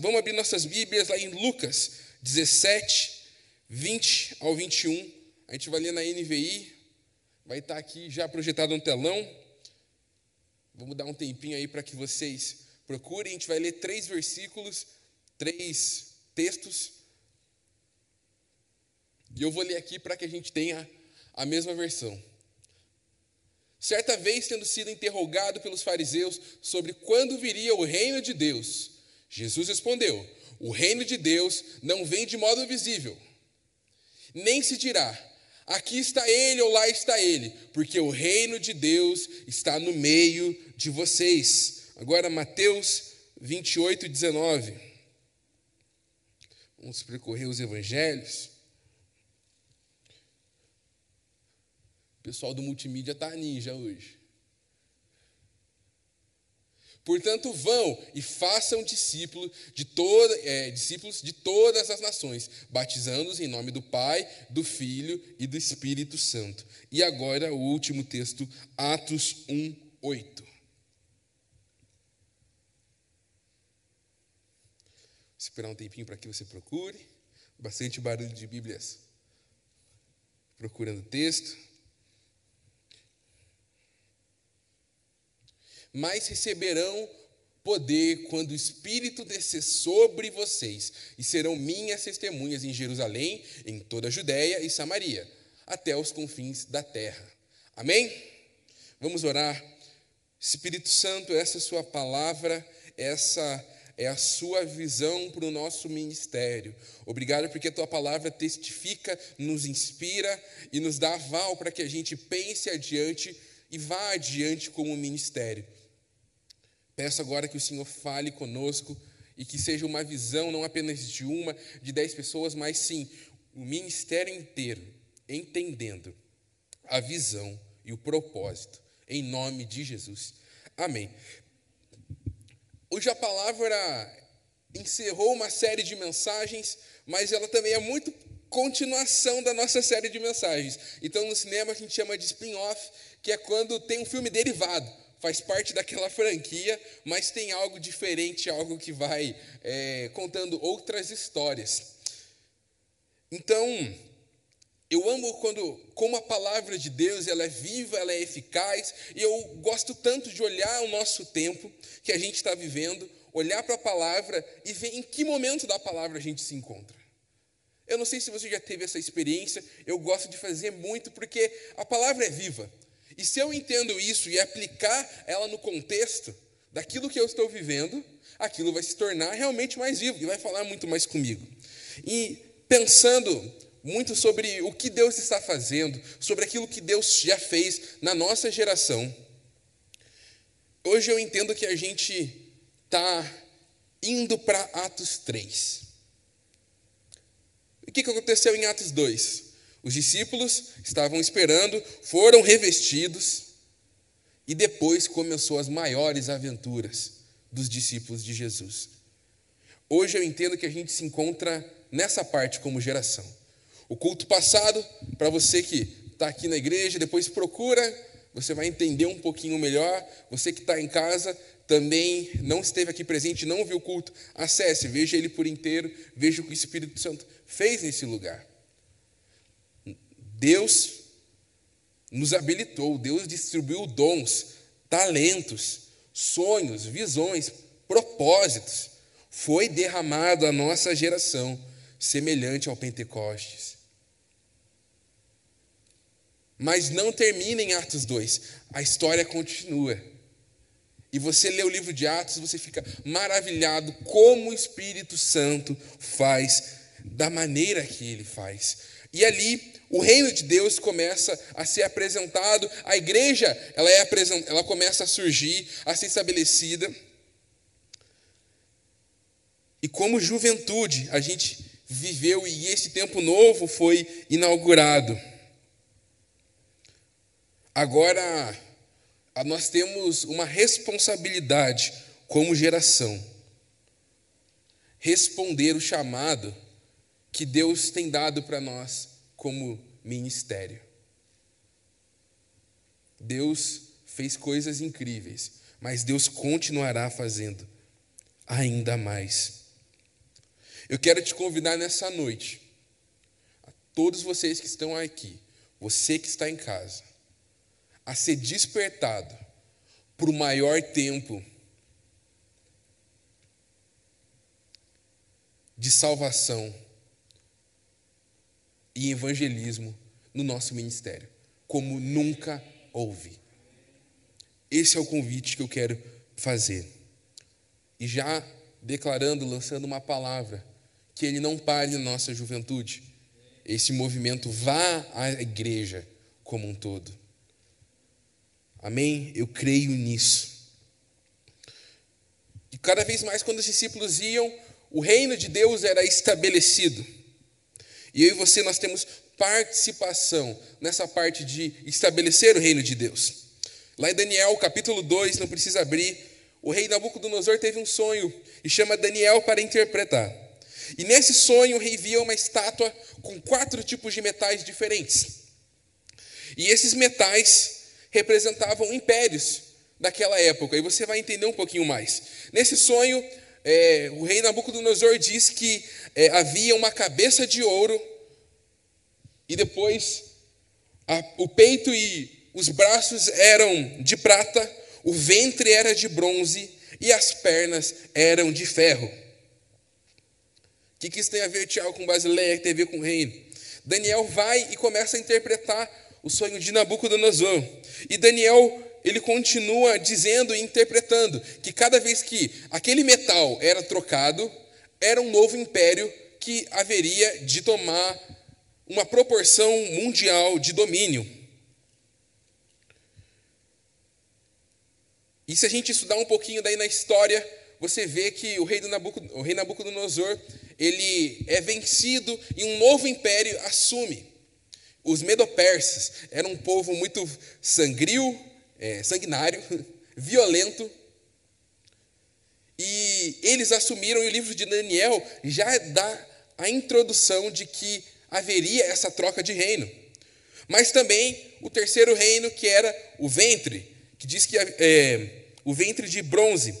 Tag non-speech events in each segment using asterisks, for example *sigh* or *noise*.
Vamos abrir nossas Bíblias lá em Lucas 17, 20 ao 21. A gente vai ler na NVI, vai estar aqui já projetado no telão. Vamos dar um tempinho aí para que vocês procurem. A gente vai ler três versículos, três textos. E eu vou ler aqui para que a gente tenha a mesma versão. Certa vez, tendo sido interrogado pelos fariseus sobre quando viria o reino de Deus, Jesus respondeu: O reino de Deus não vem de modo visível, nem se dirá, aqui está ele ou lá está ele, porque o reino de Deus está no meio de vocês. Agora, Mateus 28, 19. Vamos percorrer os evangelhos. O pessoal do multimídia está ninja hoje. Portanto, vão e façam discípulos de, toda, é, discípulos de todas as nações, batizando-os em nome do Pai, do Filho e do Espírito Santo. E agora o último texto, Atos 1, 8. Vou esperar um tempinho para que você procure. Bastante barulho de Bíblias procurando texto. Mas receberão poder quando o Espírito descer sobre vocês, e serão minhas testemunhas em Jerusalém, em toda a Judéia e Samaria, até os confins da terra. Amém? Vamos orar. Espírito Santo, essa é a sua palavra, essa é a sua visão para o nosso ministério. Obrigado porque a tua palavra testifica, nos inspira e nos dá aval para que a gente pense adiante e vá adiante como ministério. Peço agora que o Senhor fale conosco e que seja uma visão não apenas de uma, de dez pessoas, mas sim o ministério inteiro, entendendo a visão e o propósito, em nome de Jesus. Amém. Hoje a palavra encerrou uma série de mensagens, mas ela também é muito continuação da nossa série de mensagens. Então, no cinema, a gente chama de spin-off, que é quando tem um filme derivado faz parte daquela *laughs* franquia, mas tem algo diferente, algo que vai é, contando outras histórias. Então, eu amo quando, como a palavra de Deus, ela é viva, ela é eficaz, e eu gosto tanto de olhar o nosso tempo que a gente está vivendo, olhar para a palavra e ver em que momento da palavra a gente se encontra. Eu não sei se você já teve essa experiência, eu gosto de fazer muito porque a palavra é viva. E se eu entendo isso e aplicar ela no contexto daquilo que eu estou vivendo, aquilo vai se tornar realmente mais vivo e vai falar muito mais comigo. E pensando muito sobre o que Deus está fazendo, sobre aquilo que Deus já fez na nossa geração, hoje eu entendo que a gente está indo para Atos 3. O que aconteceu em Atos 2? Os discípulos estavam esperando, foram revestidos, e depois começou as maiores aventuras dos discípulos de Jesus. Hoje eu entendo que a gente se encontra nessa parte como geração. O culto passado, para você que está aqui na igreja, depois procura, você vai entender um pouquinho melhor. Você que está em casa, também não esteve aqui presente, não viu o culto, acesse, veja ele por inteiro, veja o que o Espírito Santo fez nesse lugar. Deus nos habilitou, Deus distribuiu dons, talentos, sonhos, visões, propósitos. Foi derramado à nossa geração, semelhante ao Pentecostes. Mas não termina em Atos 2, a história continua. E você lê o livro de Atos, você fica maravilhado como o Espírito Santo faz, da maneira que ele faz. E ali o reino de Deus começa a ser apresentado, a igreja ela, é ela começa a surgir, a ser estabelecida. E como juventude, a gente viveu e esse tempo novo foi inaugurado. Agora, nós temos uma responsabilidade como geração responder o chamado que Deus tem dado para nós como ministério. Deus fez coisas incríveis, mas Deus continuará fazendo ainda mais. Eu quero te convidar nessa noite, a todos vocês que estão aqui, você que está em casa, a ser despertado para o maior tempo de salvação e evangelismo no nosso ministério, como nunca houve. Esse é o convite que eu quero fazer. E já declarando, lançando uma palavra, que ele não pare na nossa juventude. Esse movimento vá à igreja como um todo. Amém? Eu creio nisso. E cada vez mais, quando os discípulos iam, o reino de Deus era estabelecido. E eu e você, nós temos participação nessa parte de estabelecer o reino de Deus. Lá em Daniel, capítulo 2, não precisa abrir, o rei Nabucodonosor teve um sonho e chama Daniel para interpretar. E nesse sonho, o rei via uma estátua com quatro tipos de metais diferentes. E esses metais representavam impérios daquela época, e você vai entender um pouquinho mais. Nesse sonho, é, o rei Nabucodonosor diz que é, havia uma cabeça de ouro, e depois a, o peito e os braços eram de prata, o ventre era de bronze e as pernas eram de ferro. O que, que isso tem a ver, Tiago, com Basileia, que tem a ver com o reino? Daniel vai e começa a interpretar o sonho de Nabucodonosor. E Daniel, ele continua dizendo e interpretando que cada vez que aquele metal era trocado, era um novo império que haveria de tomar uma proporção mundial de domínio. E se a gente estudar um pouquinho daí na história, você vê que o rei, do o rei Nabucodonosor, ele é vencido e um novo império assume. Os medopersas eram um povo muito sangrio, é, sanguinário, *laughs* violento, e eles assumiram, e o livro de Daniel já dá a introdução de que haveria essa troca de reino. Mas também o terceiro reino, que era o ventre, que diz que é, o ventre de bronze,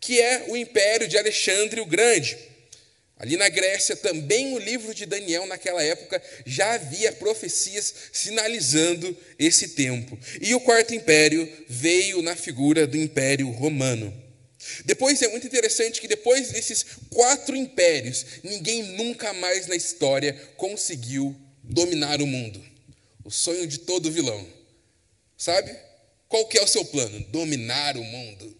que é o império de Alexandre o Grande. Ali na Grécia, também o livro de Daniel, naquela época, já havia profecias sinalizando esse tempo. E o quarto império veio na figura do Império Romano. Depois é muito interessante que depois desses quatro impérios, ninguém nunca mais na história conseguiu dominar o mundo. O sonho de todo vilão. Sabe? Qual que é o seu plano? Dominar o mundo.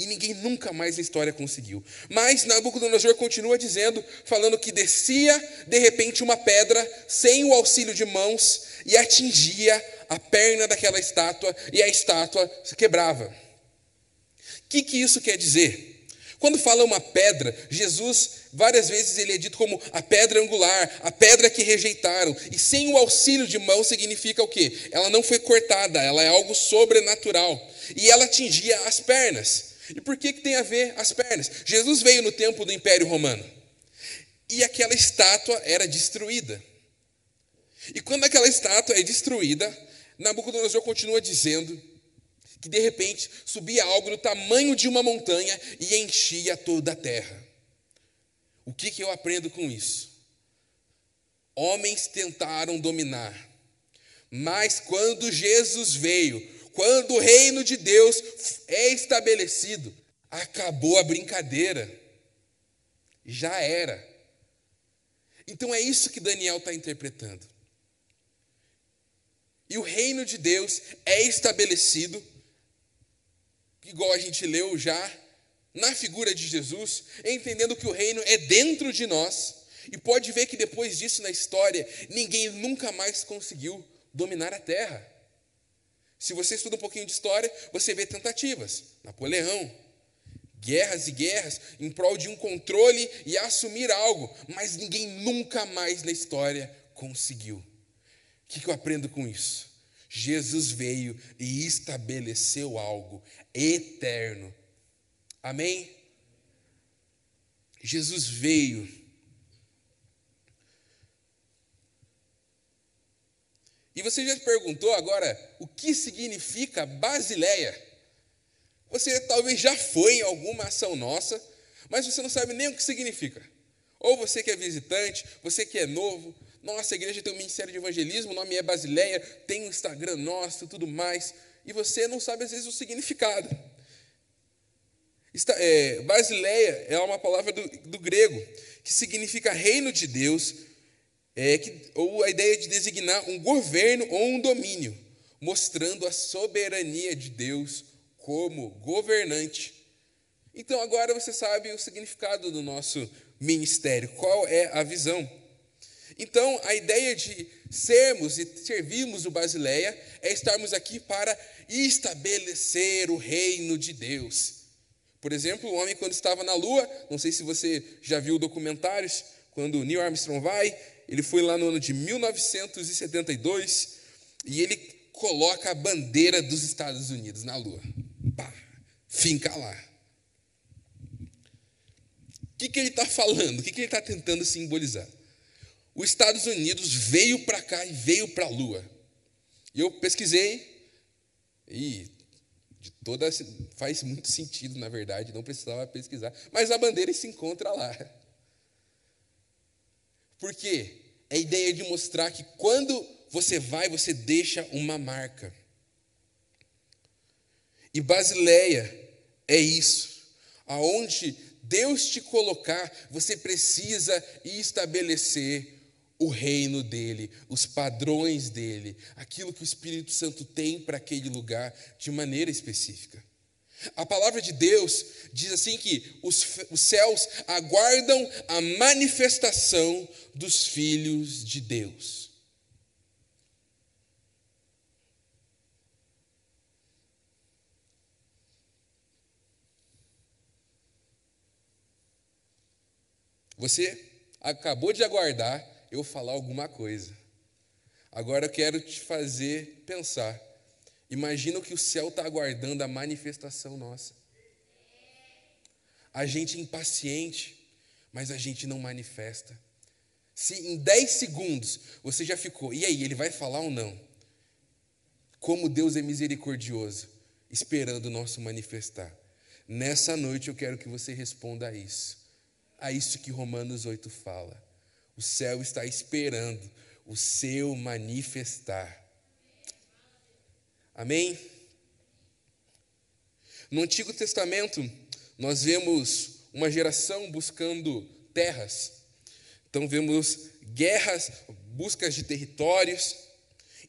E ninguém nunca mais na história conseguiu. Mas Nabucodonosor continua dizendo, falando que descia de repente uma pedra sem o auxílio de mãos e atingia a perna daquela estátua e a estátua se quebrava. O que, que isso quer dizer? Quando fala uma pedra, Jesus, várias vezes ele é dito como a pedra angular, a pedra que rejeitaram. E sem o auxílio de mão significa o quê? Ela não foi cortada, ela é algo sobrenatural. E ela atingia as pernas. E por que, que tem a ver as pernas? Jesus veio no tempo do Império Romano. E aquela estátua era destruída. E quando aquela estátua é destruída, Nabucodonosor continua dizendo que de repente subia algo do tamanho de uma montanha e enchia toda a terra. O que, que eu aprendo com isso? Homens tentaram dominar, mas quando Jesus veio, quando o reino de Deus é estabelecido, acabou a brincadeira. Já era. Então é isso que Daniel está interpretando. E o reino de Deus é estabelecido igual a gente leu já, na figura de Jesus, entendendo que o reino é dentro de nós, e pode ver que depois disso na história, ninguém nunca mais conseguiu dominar a terra. Se você estuda um pouquinho de história, você vê tentativas. Napoleão, guerras e guerras em prol de um controle e assumir algo, mas ninguém nunca mais na história conseguiu. O que eu aprendo com isso? Jesus veio e estabeleceu algo eterno. Amém? Jesus veio. E você já perguntou agora o que significa Basileia? Você talvez já foi em alguma ação nossa, mas você não sabe nem o que significa. Ou você que é visitante, você que é novo, nossa, igreja tem um ministério de evangelismo, o nome é Basileia, tem um Instagram nosso tudo mais, e você não sabe às vezes o significado. é, Basileia é uma palavra do, do, grego que significa reino de Deus, é, que, ou a ideia de designar um governo ou um domínio, mostrando a soberania de Deus como governante. Então agora você sabe o significado do nosso ministério, qual é a visão. Então, a ideia de sermos e servirmos o Basileia é estarmos aqui para estabelecer o reino de Deus. Por exemplo, o homem, quando estava na Lua, não sei se você já viu documentários, quando Neil Armstrong vai, ele foi lá no ano de 1972 e ele coloca a bandeira dos Estados Unidos na Lua. Pá, finca lá que, que ele está falando? O que, que ele está tentando simbolizar? Os Estados Unidos veio para cá e veio para a Lua. E eu pesquisei e de toda faz muito sentido, na verdade, não precisava pesquisar, mas a bandeira se encontra lá. Por quê? É a ideia de mostrar que quando você vai, você deixa uma marca. E Basileia é isso, aonde Deus te colocar, você precisa estabelecer o reino dele, os padrões dele, aquilo que o Espírito Santo tem para aquele lugar de maneira específica. A palavra de Deus diz assim que os, os céus aguardam a manifestação dos filhos de Deus. Você acabou de aguardar eu falar alguma coisa. Agora eu quero te fazer pensar. Imagina que o céu está aguardando a manifestação nossa. A gente é impaciente, mas a gente não manifesta. Se em 10 segundos você já ficou, e aí, ele vai falar ou não? Como Deus é misericordioso, esperando o nosso manifestar. Nessa noite eu quero que você responda a isso a isso que Romanos 8 fala. O céu está esperando o seu manifestar. Amém? No Antigo Testamento, nós vemos uma geração buscando terras. Então, vemos guerras, buscas de territórios.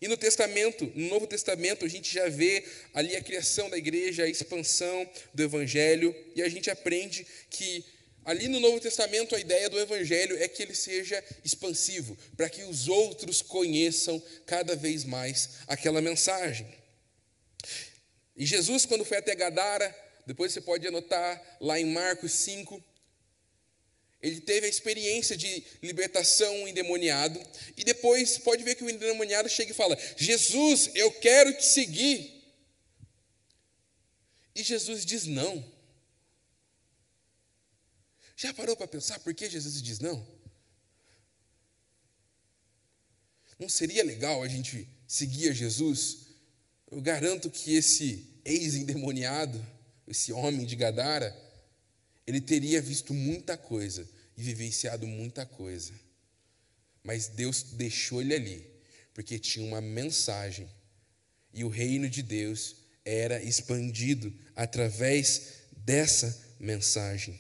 E no Testamento, no Novo Testamento, a gente já vê ali a criação da igreja, a expansão do Evangelho, e a gente aprende que Ali no Novo Testamento, a ideia do Evangelho é que ele seja expansivo, para que os outros conheçam cada vez mais aquela mensagem. E Jesus, quando foi até Gadara, depois você pode anotar lá em Marcos 5, ele teve a experiência de libertação endemoniado, e depois pode ver que o endemoniado chega e fala: Jesus, eu quero te seguir. E Jesus diz: Não. Já parou para pensar por que Jesus diz não? Não seria legal a gente seguir a Jesus? Eu garanto que esse ex-endemoniado, esse homem de Gadara, ele teria visto muita coisa e vivenciado muita coisa. Mas Deus deixou ele ali, porque tinha uma mensagem. E o reino de Deus era expandido através dessa mensagem.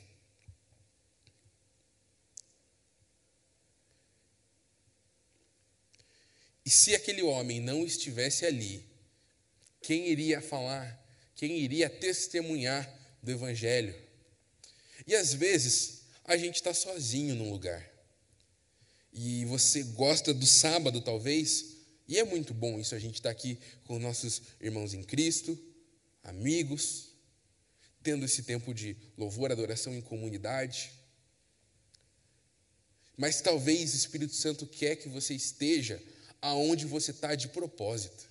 E se aquele homem não estivesse ali, quem iria falar? Quem iria testemunhar do Evangelho? E às vezes a gente está sozinho num lugar. E você gosta do sábado, talvez, e é muito bom isso, a gente está aqui com nossos irmãos em Cristo, amigos, tendo esse tempo de louvor, adoração em comunidade. Mas talvez o Espírito Santo quer que você esteja aonde você está de propósito.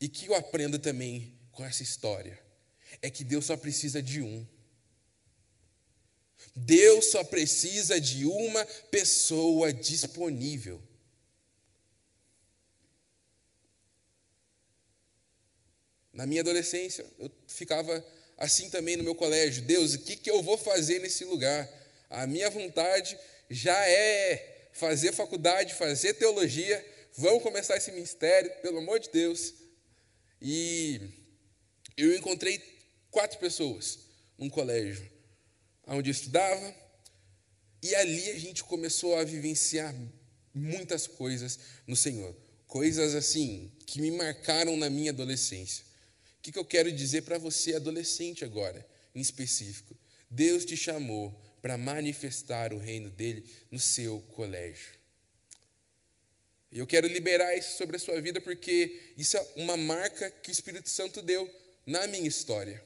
E que eu aprenda também com essa história é que Deus só precisa de um. Deus só precisa de uma pessoa disponível. Na minha adolescência, eu ficava assim também no meu colégio. Deus, o que, que eu vou fazer nesse lugar? A minha vontade já é fazer faculdade, fazer teologia. Vamos começar esse ministério, pelo amor de Deus. E eu encontrei quatro pessoas num colégio onde eu estudava, e ali a gente começou a vivenciar muitas coisas no Senhor. Coisas assim que me marcaram na minha adolescência. O que, que eu quero dizer para você, adolescente, agora, em específico? Deus te chamou para manifestar o reino dele no seu colégio. E eu quero liberar isso sobre a sua vida porque isso é uma marca que o Espírito Santo deu na minha história.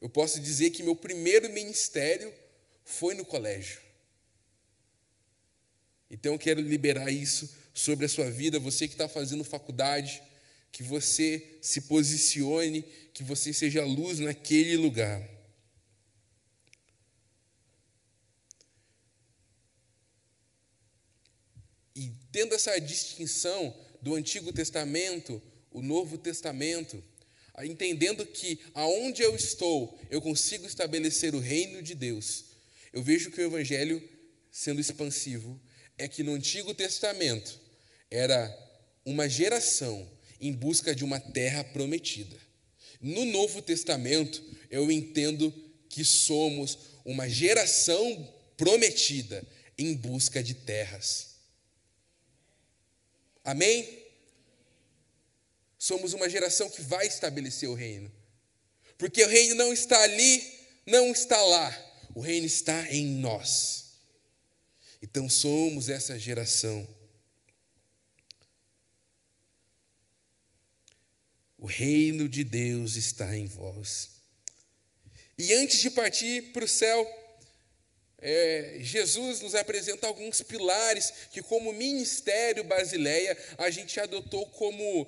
Eu posso dizer que meu primeiro ministério foi no colégio. Então eu quero liberar isso sobre a sua vida, você que está fazendo faculdade, que você se posicione, que você seja luz naquele lugar. E tendo essa distinção do Antigo Testamento, o Novo Testamento, entendendo que aonde eu estou, eu consigo estabelecer o reino de Deus. Eu vejo que o evangelho sendo expansivo é que no Antigo Testamento era uma geração em busca de uma terra prometida. No Novo Testamento, eu entendo que somos uma geração prometida em busca de terras. Amém? Somos uma geração que vai estabelecer o reino. Porque o reino não está ali, não está lá. O reino está em nós. Então somos essa geração. O reino de Deus está em vós. E antes de partir para o céu, é, Jesus nos apresenta alguns pilares que, como ministério Basileia, a gente adotou como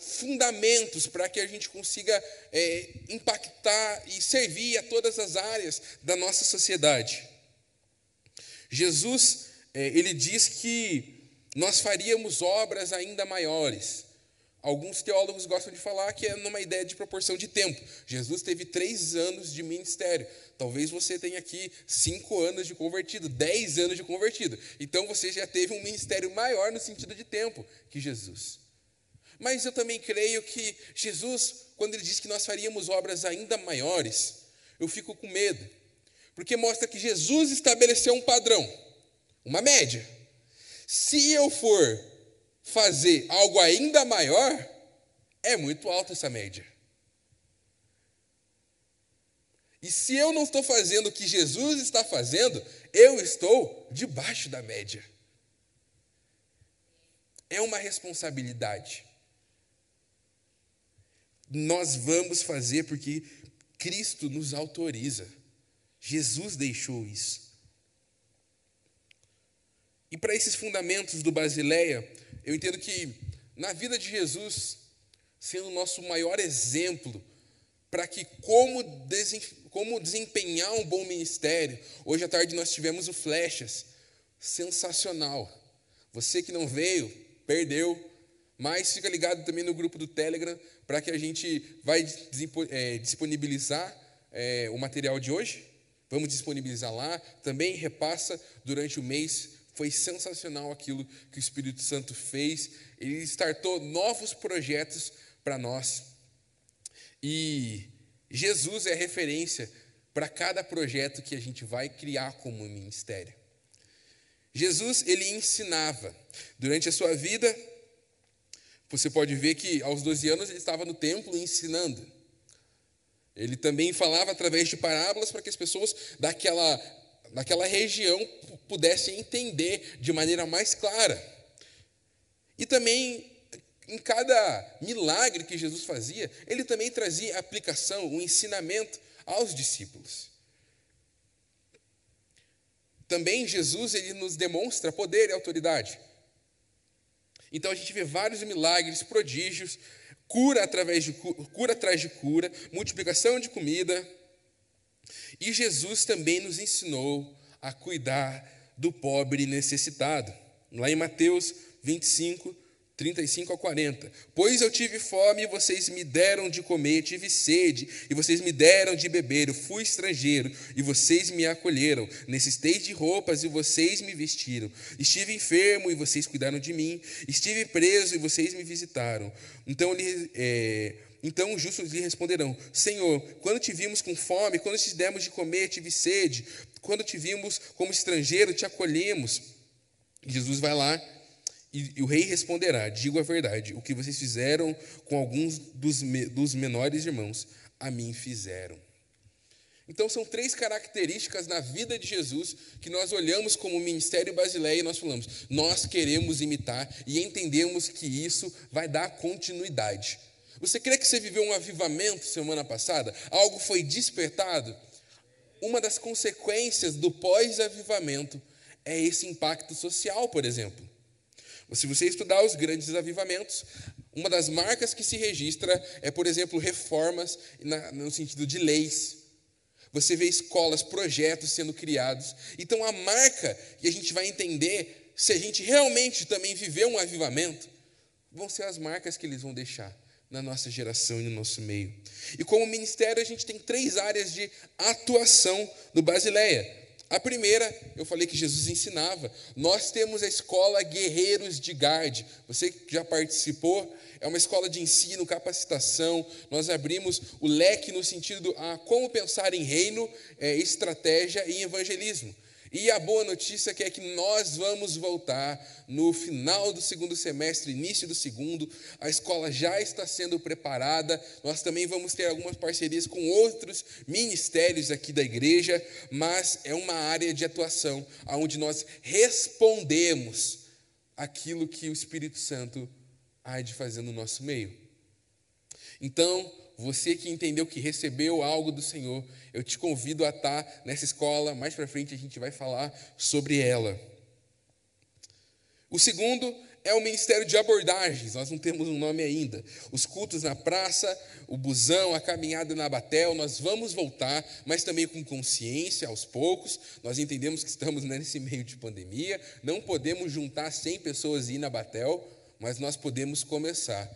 fundamentos para que a gente consiga é, impactar e servir a todas as áreas da nossa sociedade. Jesus, é, ele diz que nós faríamos obras ainda maiores. Alguns teólogos gostam de falar que é numa ideia de proporção de tempo. Jesus teve três anos de ministério. Talvez você tenha aqui cinco anos de convertido, dez anos de convertido. Então você já teve um ministério maior no sentido de tempo que Jesus. Mas eu também creio que Jesus, quando ele diz que nós faríamos obras ainda maiores, eu fico com medo, porque mostra que Jesus estabeleceu um padrão, uma média. Se eu for fazer algo ainda maior, é muito alta essa média. E se eu não estou fazendo o que Jesus está fazendo, eu estou debaixo da média. É uma responsabilidade nós vamos fazer porque Cristo nos autoriza. Jesus deixou isso. E para esses fundamentos do Basileia, eu entendo que na vida de Jesus, sendo o nosso maior exemplo para que como, como desempenhar um bom ministério. Hoje à tarde nós tivemos o Flechas, sensacional. Você que não veio, perdeu, mas fica ligado também no grupo do Telegram para que a gente vai é, disponibilizar é, o material de hoje. Vamos disponibilizar lá. Também repassa durante o mês. Foi sensacional aquilo que o Espírito Santo fez. Ele startou novos projetos para nós. E Jesus é referência para cada projeto que a gente vai criar como ministério. Jesus, ele ensinava durante a sua vida você pode ver que aos 12 anos ele estava no templo ensinando. Ele também falava através de parábolas para que as pessoas daquela, daquela região pudessem entender de maneira mais clara. E também, em cada milagre que Jesus fazia, ele também trazia aplicação, um ensinamento aos discípulos. Também Jesus ele nos demonstra poder e autoridade. Então a gente vê vários milagres, prodígios, cura através de cura atrás de cura, multiplicação de comida. E Jesus também nos ensinou a cuidar do pobre necessitado. Lá em Mateus 25, 35 a 40. Pois eu tive fome e vocês me deram de comer, tive sede e vocês me deram de beber, eu fui estrangeiro e vocês me acolheram, necessitei de roupas e vocês me vestiram, estive enfermo e vocês cuidaram de mim, estive preso e vocês me visitaram. Então, ele, é, então os justos lhe responderão: Senhor, quando te vimos com fome, quando te demos de comer, tive sede, quando te vimos como estrangeiro, te acolhemos. Jesus vai lá e, e, o rei responderá: Digo a verdade, o que vocês fizeram com alguns dos, me, dos menores irmãos, a mim fizeram. Então, são três características na vida de Jesus que nós olhamos como ministério basileiro e nós falamos: nós queremos imitar e entendemos que isso vai dar continuidade. Você crê que você viveu um avivamento semana passada? Algo foi despertado? Uma das consequências do pós-avivamento é esse impacto social, por exemplo. Se você estudar os grandes avivamentos, uma das marcas que se registra é, por exemplo, reformas no sentido de leis. Você vê escolas, projetos sendo criados. Então, a marca que a gente vai entender se a gente realmente também viveu um avivamento vão ser as marcas que eles vão deixar na nossa geração e no nosso meio. E como ministério, a gente tem três áreas de atuação no Basileia. A primeira, eu falei que Jesus ensinava. Nós temos a escola Guerreiros de Gade. Você que já participou, é uma escola de ensino, capacitação. Nós abrimos o leque no sentido ah, como pensar em reino, é, estratégia e evangelismo. E a boa notícia é que nós vamos voltar no final do segundo semestre, início do segundo. A escola já está sendo preparada. Nós também vamos ter algumas parcerias com outros ministérios aqui da igreja, mas é uma área de atuação onde nós respondemos aquilo que o Espírito Santo há de fazer no nosso meio. Então, você que entendeu que recebeu algo do Senhor, eu te convido a estar nessa escola. Mais para frente a gente vai falar sobre ela. O segundo é o Ministério de Abordagens, nós não temos um nome ainda. Os cultos na praça, o busão, a caminhada na Batel, nós vamos voltar, mas também com consciência, aos poucos. Nós entendemos que estamos nesse meio de pandemia, não podemos juntar 100 pessoas e ir na Batel, mas nós podemos começar.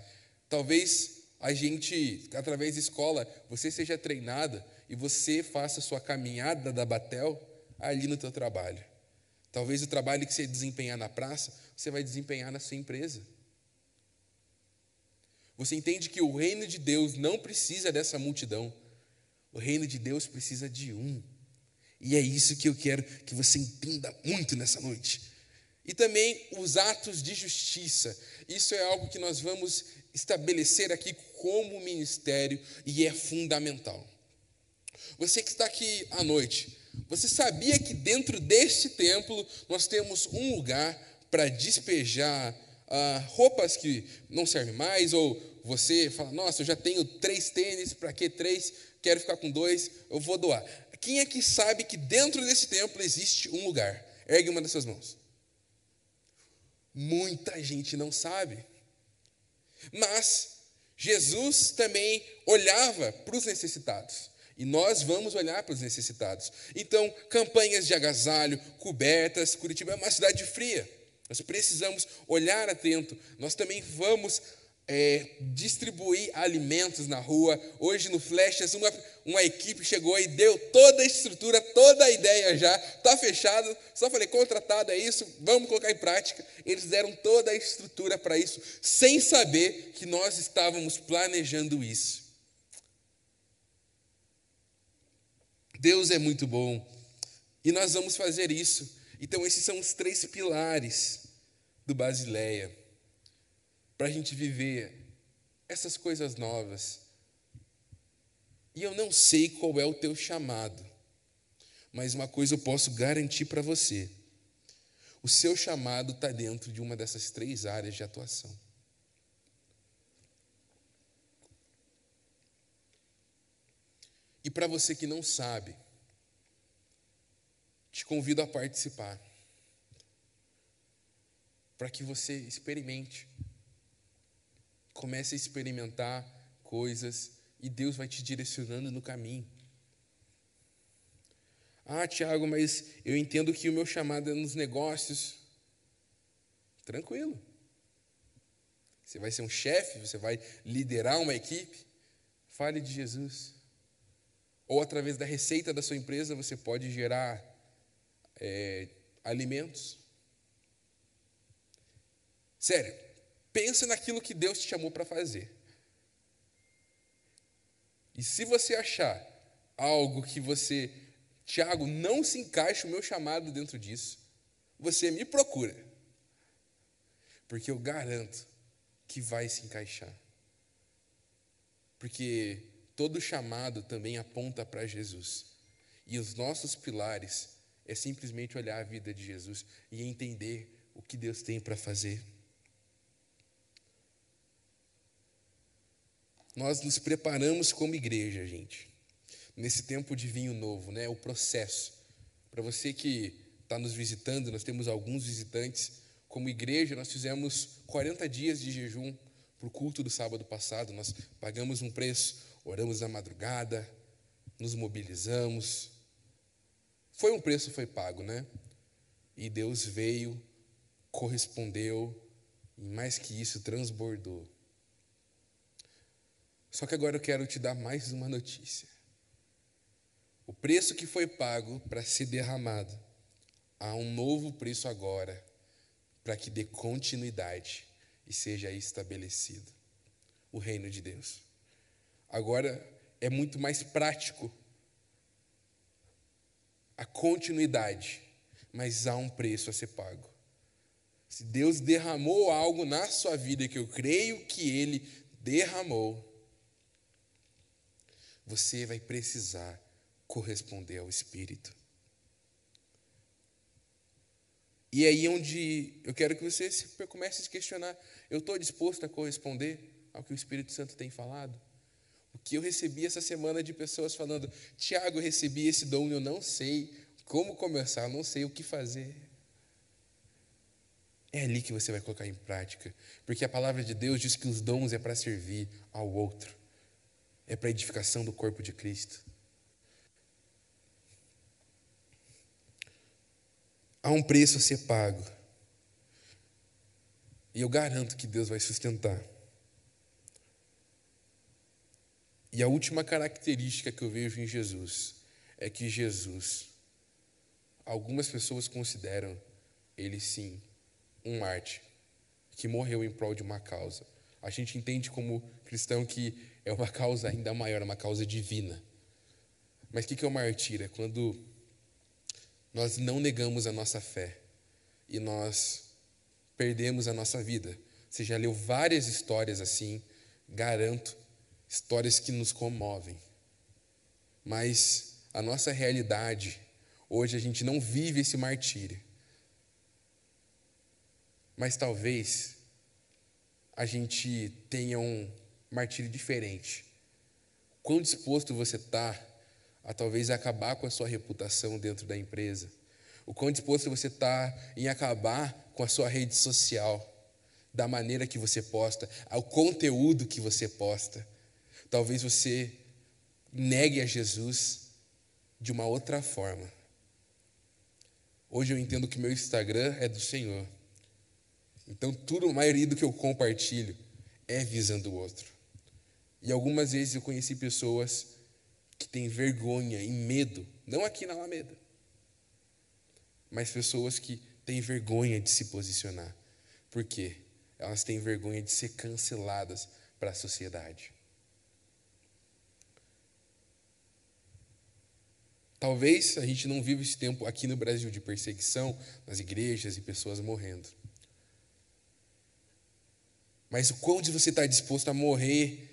Talvez a gente, através da escola, você seja treinada e você faça a sua caminhada da Batel ali no teu trabalho. Talvez o trabalho que você desempenhar na praça, você vai desempenhar na sua empresa. Você entende que o reino de Deus não precisa dessa multidão. O reino de Deus precisa de um. E é isso que eu quero que você entenda muito nessa noite. E também os atos de justiça. Isso é algo que nós vamos estabelecer aqui como ministério e é fundamental. Você que está aqui à noite, você sabia que dentro deste templo nós temos um lugar para despejar ah, roupas que não servem mais, ou você fala, nossa, eu já tenho três tênis, para que três? Quero ficar com dois, eu vou doar. Quem é que sabe que dentro desse templo existe um lugar? Ergue uma das suas mãos. Muita gente não sabe. Mas Jesus também olhava para os necessitados. E nós vamos olhar para os necessitados. Então, campanhas de agasalho, cobertas. Curitiba é uma cidade fria. Nós precisamos olhar atento. Nós também vamos é, distribuir alimentos na rua. Hoje no Flechas, uma, uma equipe chegou e deu toda a estrutura, toda a ideia já, está fechado. Só falei, contratado é isso, vamos colocar em prática. Eles deram toda a estrutura para isso, sem saber que nós estávamos planejando isso. Deus é muito bom e nós vamos fazer isso. Então, esses são os três pilares do Basileia para a gente viver essas coisas novas. E eu não sei qual é o teu chamado, mas uma coisa eu posso garantir para você: o seu chamado está dentro de uma dessas três áreas de atuação. E para você que não sabe, te convido a participar, para que você experimente Comece a experimentar coisas e Deus vai te direcionando no caminho. Ah, Tiago, mas eu entendo que o meu chamado é nos negócios. Tranquilo. Você vai ser um chefe, você vai liderar uma equipe. Fale de Jesus. Ou através da receita da sua empresa você pode gerar é, alimentos. Sério, pensa naquilo que Deus te chamou para fazer. E se você achar algo que você, Tiago, não se encaixa o meu chamado dentro disso, você me procura. Porque eu garanto que vai se encaixar. Porque todo chamado também aponta para Jesus. E os nossos pilares é simplesmente olhar a vida de Jesus e entender o que Deus tem para fazer. Nós nos preparamos como igreja, gente, nesse tempo de vinho novo, né? O processo. Para você que está nos visitando, nós temos alguns visitantes. Como igreja, nós fizemos 40 dias de jejum para o culto do sábado passado. Nós pagamos um preço, oramos na madrugada, nos mobilizamos. Foi um preço, foi pago, né? E Deus veio, correspondeu, e mais que isso, transbordou. Só que agora eu quero te dar mais uma notícia. O preço que foi pago para ser derramado, há um novo preço agora para que dê continuidade e seja estabelecido o reino de Deus. Agora é muito mais prático a continuidade, mas há um preço a ser pago. Se Deus derramou algo na sua vida que eu creio que Ele derramou, você vai precisar corresponder ao Espírito. E é aí onde eu quero que você comece a se questionar: eu estou disposto a corresponder ao que o Espírito Santo tem falado? O que eu recebi essa semana de pessoas falando: Tiago, eu recebi esse dom e eu não sei como começar, eu não sei o que fazer. É ali que você vai colocar em prática, porque a palavra de Deus diz que os dons é para servir ao outro é para a edificação do corpo de Cristo. Há um preço a ser pago. E eu garanto que Deus vai sustentar. E a última característica que eu vejo em Jesus é que Jesus, algumas pessoas consideram ele sim um Marte que morreu em prol de uma causa. A gente entende como cristão que é uma causa ainda maior, é uma causa divina. Mas o que é o martírio? É quando nós não negamos a nossa fé e nós perdemos a nossa vida. Você já leu várias histórias assim, garanto, histórias que nos comovem. Mas a nossa realidade, hoje a gente não vive esse martírio. Mas talvez a gente tenha um martírio diferente. Quão disposto você está a talvez acabar com a sua reputação dentro da empresa? O quão disposto você está em acabar com a sua rede social, da maneira que você posta, ao conteúdo que você posta? Talvez você negue a Jesus de uma outra forma. Hoje eu entendo que meu Instagram é do Senhor. Então, tudo, a maioria do que eu compartilho é visando o outro. E algumas vezes eu conheci pessoas que têm vergonha e medo, não aqui na Alameda, mas pessoas que têm vergonha de se posicionar. Por quê? Elas têm vergonha de ser canceladas para a sociedade. Talvez a gente não viva esse tempo aqui no Brasil de perseguição nas igrejas e pessoas morrendo. Mas o quanto você está disposto a morrer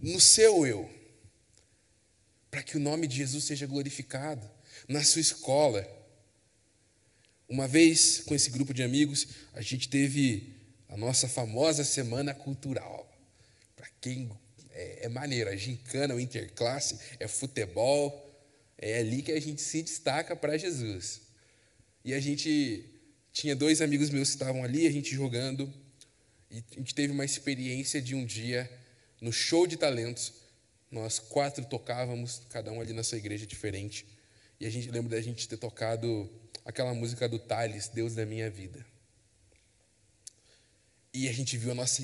no seu eu, para que o nome de Jesus seja glorificado na sua escola. Uma vez, com esse grupo de amigos, a gente teve a nossa famosa semana cultural. Para quem é, é maneiro, a gincana, o interclasse, é futebol, é ali que a gente se destaca para Jesus. E a gente tinha dois amigos meus que estavam ali, a gente jogando, e a gente teve uma experiência de um dia no show de talentos, nós quatro tocávamos, cada um ali na sua igreja diferente. E a gente lembra da gente ter tocado aquela música do Thales, Deus da minha vida. E a gente viu a nossa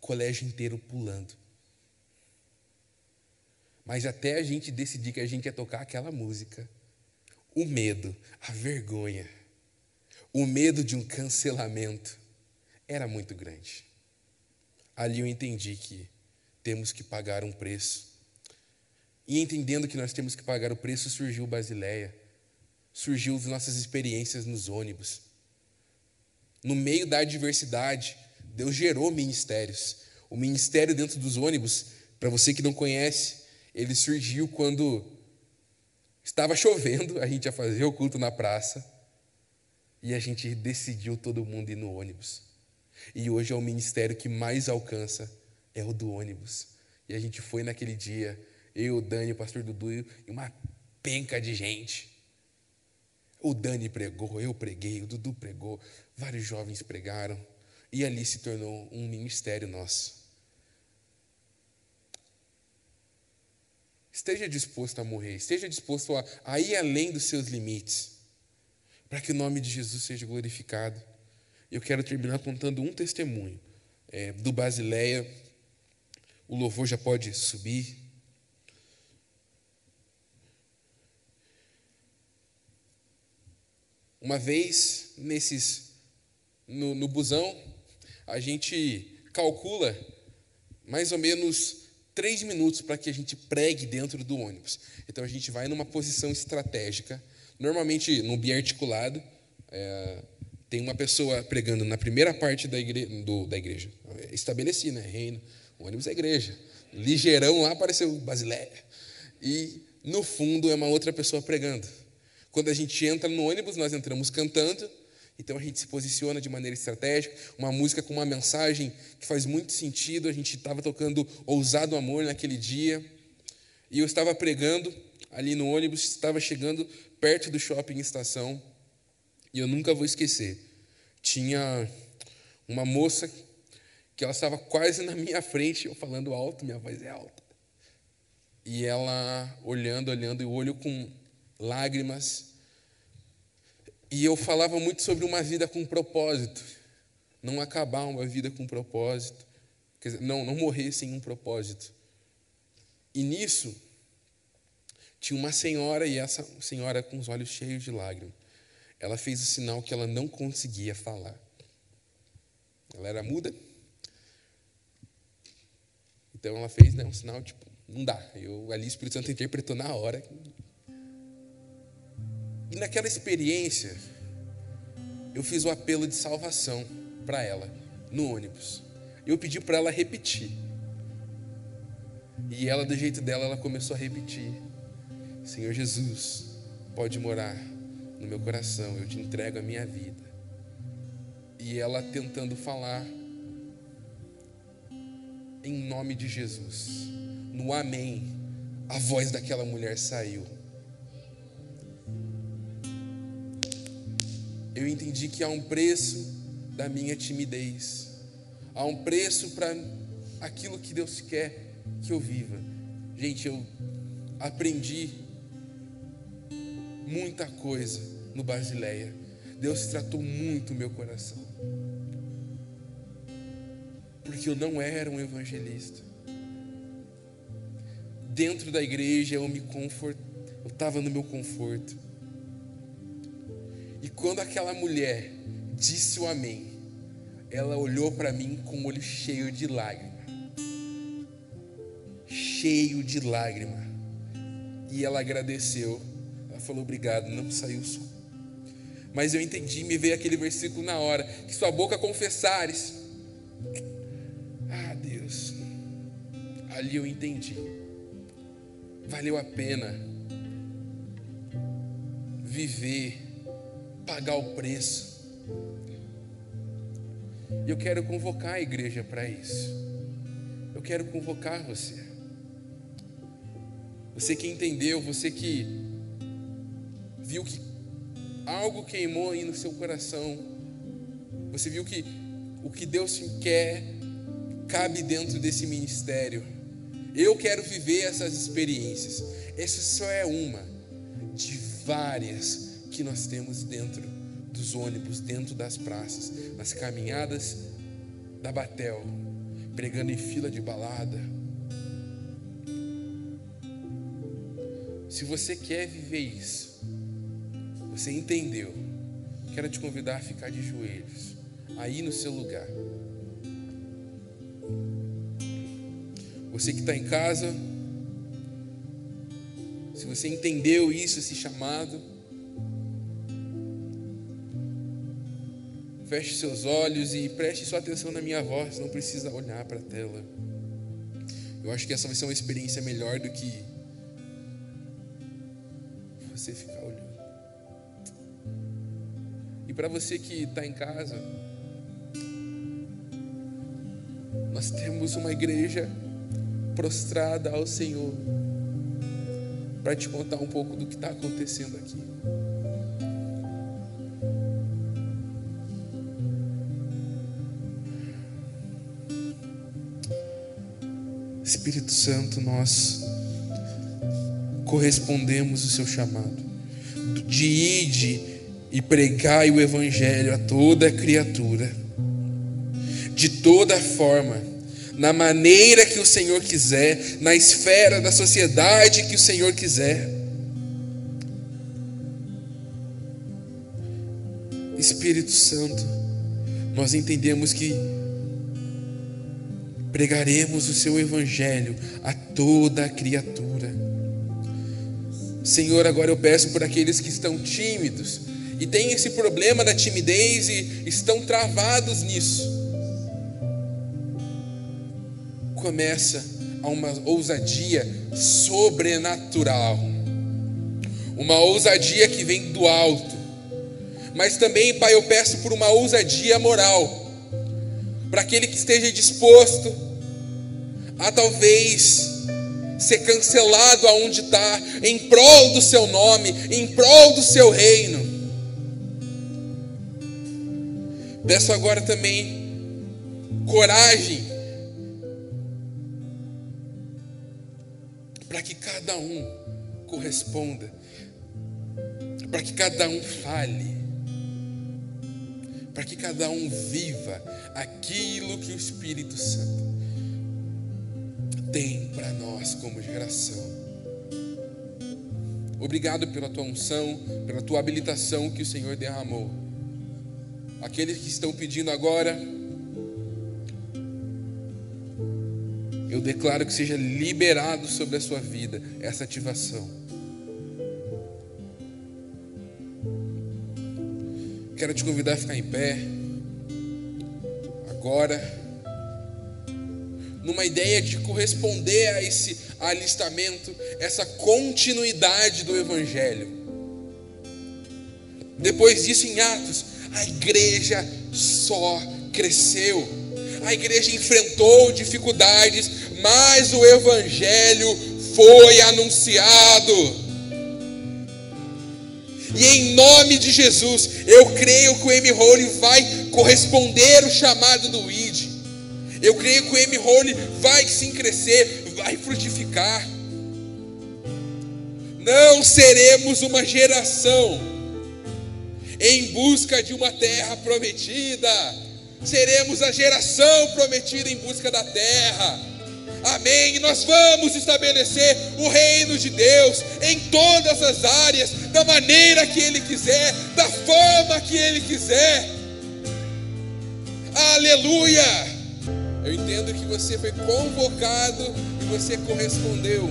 colégio inteiro pulando. Mas até a gente decidir que a gente ia tocar aquela música, o medo, a vergonha, o medo de um cancelamento era muito grande. Ali eu entendi que temos que pagar um preço. E entendendo que nós temos que pagar o preço, surgiu Basileia, surgiu as nossas experiências nos ônibus. No meio da adversidade, Deus gerou ministérios. O ministério dentro dos ônibus, para você que não conhece, ele surgiu quando estava *laughs* chovendo, a gente ia fazer o culto na praça e a gente decidiu todo mundo ir no ônibus. E hoje é o ministério que mais alcança é o do ônibus. E a gente foi naquele dia, eu, o Dani, o pastor Dudu e uma penca de gente. O Dani pregou, eu preguei, o Dudu pregou, vários jovens pregaram. E ali se tornou um ministério nosso. Esteja disposto a morrer, esteja disposto a, a ir além dos seus limites, para que o nome de Jesus seja glorificado. Eu quero terminar contando um testemunho é, do Basileia. O louvor já pode subir. Uma vez, nesses, no, no busão, a gente calcula mais ou menos três minutos para que a gente pregue dentro do ônibus. Então a gente vai numa posição estratégica, normalmente no biarticulado. É, tem uma pessoa pregando na primeira parte da, igre do, da igreja. Estabeleci, né? Reino. O ônibus é igreja. Ligeirão lá apareceu Basileia. E no fundo é uma outra pessoa pregando. Quando a gente entra no ônibus, nós entramos cantando então a gente se posiciona de maneira estratégica, uma música com uma mensagem que faz muito sentido. A gente estava tocando Ousado Amor naquele dia, e eu estava pregando ali no ônibus, estava chegando perto do shopping estação, e eu nunca vou esquecer. Tinha uma moça que ela estava quase na minha frente, eu falando alto, minha voz é alta. E ela olhando, olhando, e o olho com lágrimas, e eu falava muito sobre uma vida com propósito, não acabar uma vida com propósito, quer dizer, não, não morrer sem um propósito. E nisso, tinha uma senhora, e essa senhora com os olhos cheios de lágrimas, ela fez o sinal que ela não conseguia falar. Ela era muda, então ela fez né, um sinal tipo, não dá. Eu ali o Espírito Santo interpretou na hora e naquela experiência, eu fiz o apelo de salvação para ela, no ônibus. Eu pedi para ela repetir. E ela, do jeito dela, ela começou a repetir: Senhor Jesus, pode morar no meu coração, eu te entrego a minha vida. E ela tentando falar em nome de Jesus, no Amém, a voz daquela mulher saiu. eu entendi que há um preço da minha timidez, há um preço para aquilo que Deus quer que eu viva. Gente, eu aprendi muita coisa no Basileia. Deus tratou muito o meu coração. Porque eu não era um evangelista. Dentro da igreja eu me confort... eu estava no meu conforto. E quando aquela mulher disse o amém, ela olhou para mim com o olho cheio de lágrima. Cheio de lágrima. E ela agradeceu. Ela falou obrigado, não saiu som. Mas eu entendi, me veio aquele versículo na hora, que sua boca confessares. Ali eu entendi. Valeu a pena viver pagar o preço. E eu quero convocar a igreja para isso. Eu quero convocar você. Você que entendeu, você que viu que algo queimou aí no seu coração. Você viu que o que Deus quer cabe dentro desse ministério. Eu quero viver essas experiências. Essa só é uma de várias que nós temos dentro dos ônibus, dentro das praças, nas caminhadas da Batel, pregando em fila de balada. Se você quer viver isso, você entendeu, quero te convidar a ficar de joelhos, aí no seu lugar. Você que está em casa, se você entendeu isso, esse chamado, feche seus olhos e preste sua atenção na minha voz, não precisa olhar para a tela. Eu acho que essa vai ser uma experiência melhor do que você ficar olhando. E para você que está em casa, nós temos uma igreja prostrada ao Senhor para te contar um pouco do que está acontecendo aqui. Espírito Santo, nós correspondemos o seu chamado de ide e pregai o evangelho a toda criatura, de toda forma, na maneira que o Senhor quiser, na esfera da sociedade que o Senhor quiser. Espírito Santo, nós entendemos que pregaremos o seu evangelho a toda criatura. Senhor, agora eu peço por aqueles que estão tímidos e têm esse problema da timidez e estão travados nisso. Começa a uma ousadia sobrenatural, uma ousadia que vem do alto, mas também, Pai, eu peço por uma ousadia moral, para aquele que esteja disposto a talvez ser cancelado aonde está, em prol do seu nome, em prol do seu reino. Peço agora também coragem para que cada um corresponda, para que cada um fale, para que cada um viva aquilo que o Espírito Santo tem para nós como geração. Obrigado pela tua unção, pela tua habilitação que o Senhor derramou. Aqueles que estão pedindo agora, eu declaro que seja liberado sobre a sua vida essa ativação. Quero te convidar a ficar em pé. Agora numa ideia de corresponder a esse alistamento, essa continuidade do Evangelho. Depois disso, em Atos, a igreja só cresceu, a igreja enfrentou dificuldades, mas o Evangelho foi anunciado. E em nome de Jesus, eu creio que o M. Holy vai corresponder o chamado do ID. Eu creio que o M. Rony vai sim crescer, vai frutificar. Não seremos uma geração em busca de uma terra prometida. Seremos a geração prometida em busca da terra. Amém. E nós vamos estabelecer o reino de Deus em todas as áreas, da maneira que Ele quiser, da forma que Ele quiser. Aleluia. Eu entendo que você foi convocado e você correspondeu.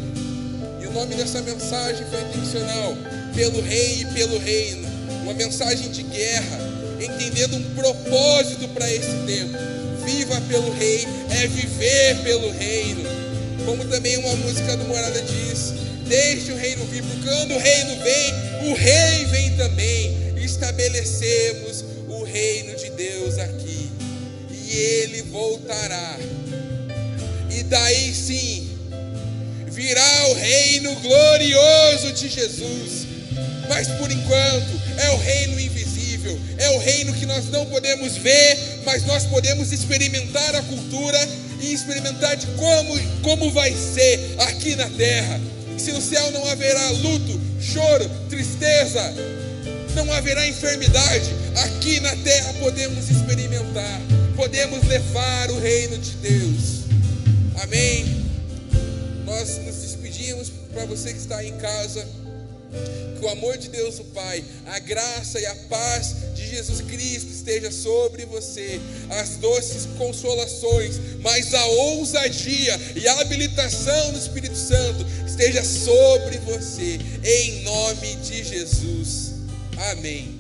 E o nome dessa mensagem foi intencional, pelo rei e pelo reino. Uma mensagem de guerra, entendendo um propósito para esse tempo. Viva pelo rei é viver pelo reino. Como também uma música do Morada diz: Deixe o reino vir, porque quando o reino vem, o rei vem também. Estabelecemos o reino de Deus aqui ele voltará. E daí sim virá o reino glorioso de Jesus. Mas por enquanto é o reino invisível, é o reino que nós não podemos ver, mas nós podemos experimentar a cultura e experimentar de como, como vai ser aqui na terra. Se no céu não haverá luto, choro, tristeza, não haverá enfermidade, aqui na terra podemos experimentar podemos levar o reino de Deus. Amém. Nós nos despedimos para você que está em casa. Que o amor de Deus, o Pai, a graça e a paz de Jesus Cristo esteja sobre você, as doces consolações, mas a ousadia e a habilitação do Espírito Santo esteja sobre você, em nome de Jesus. Amém.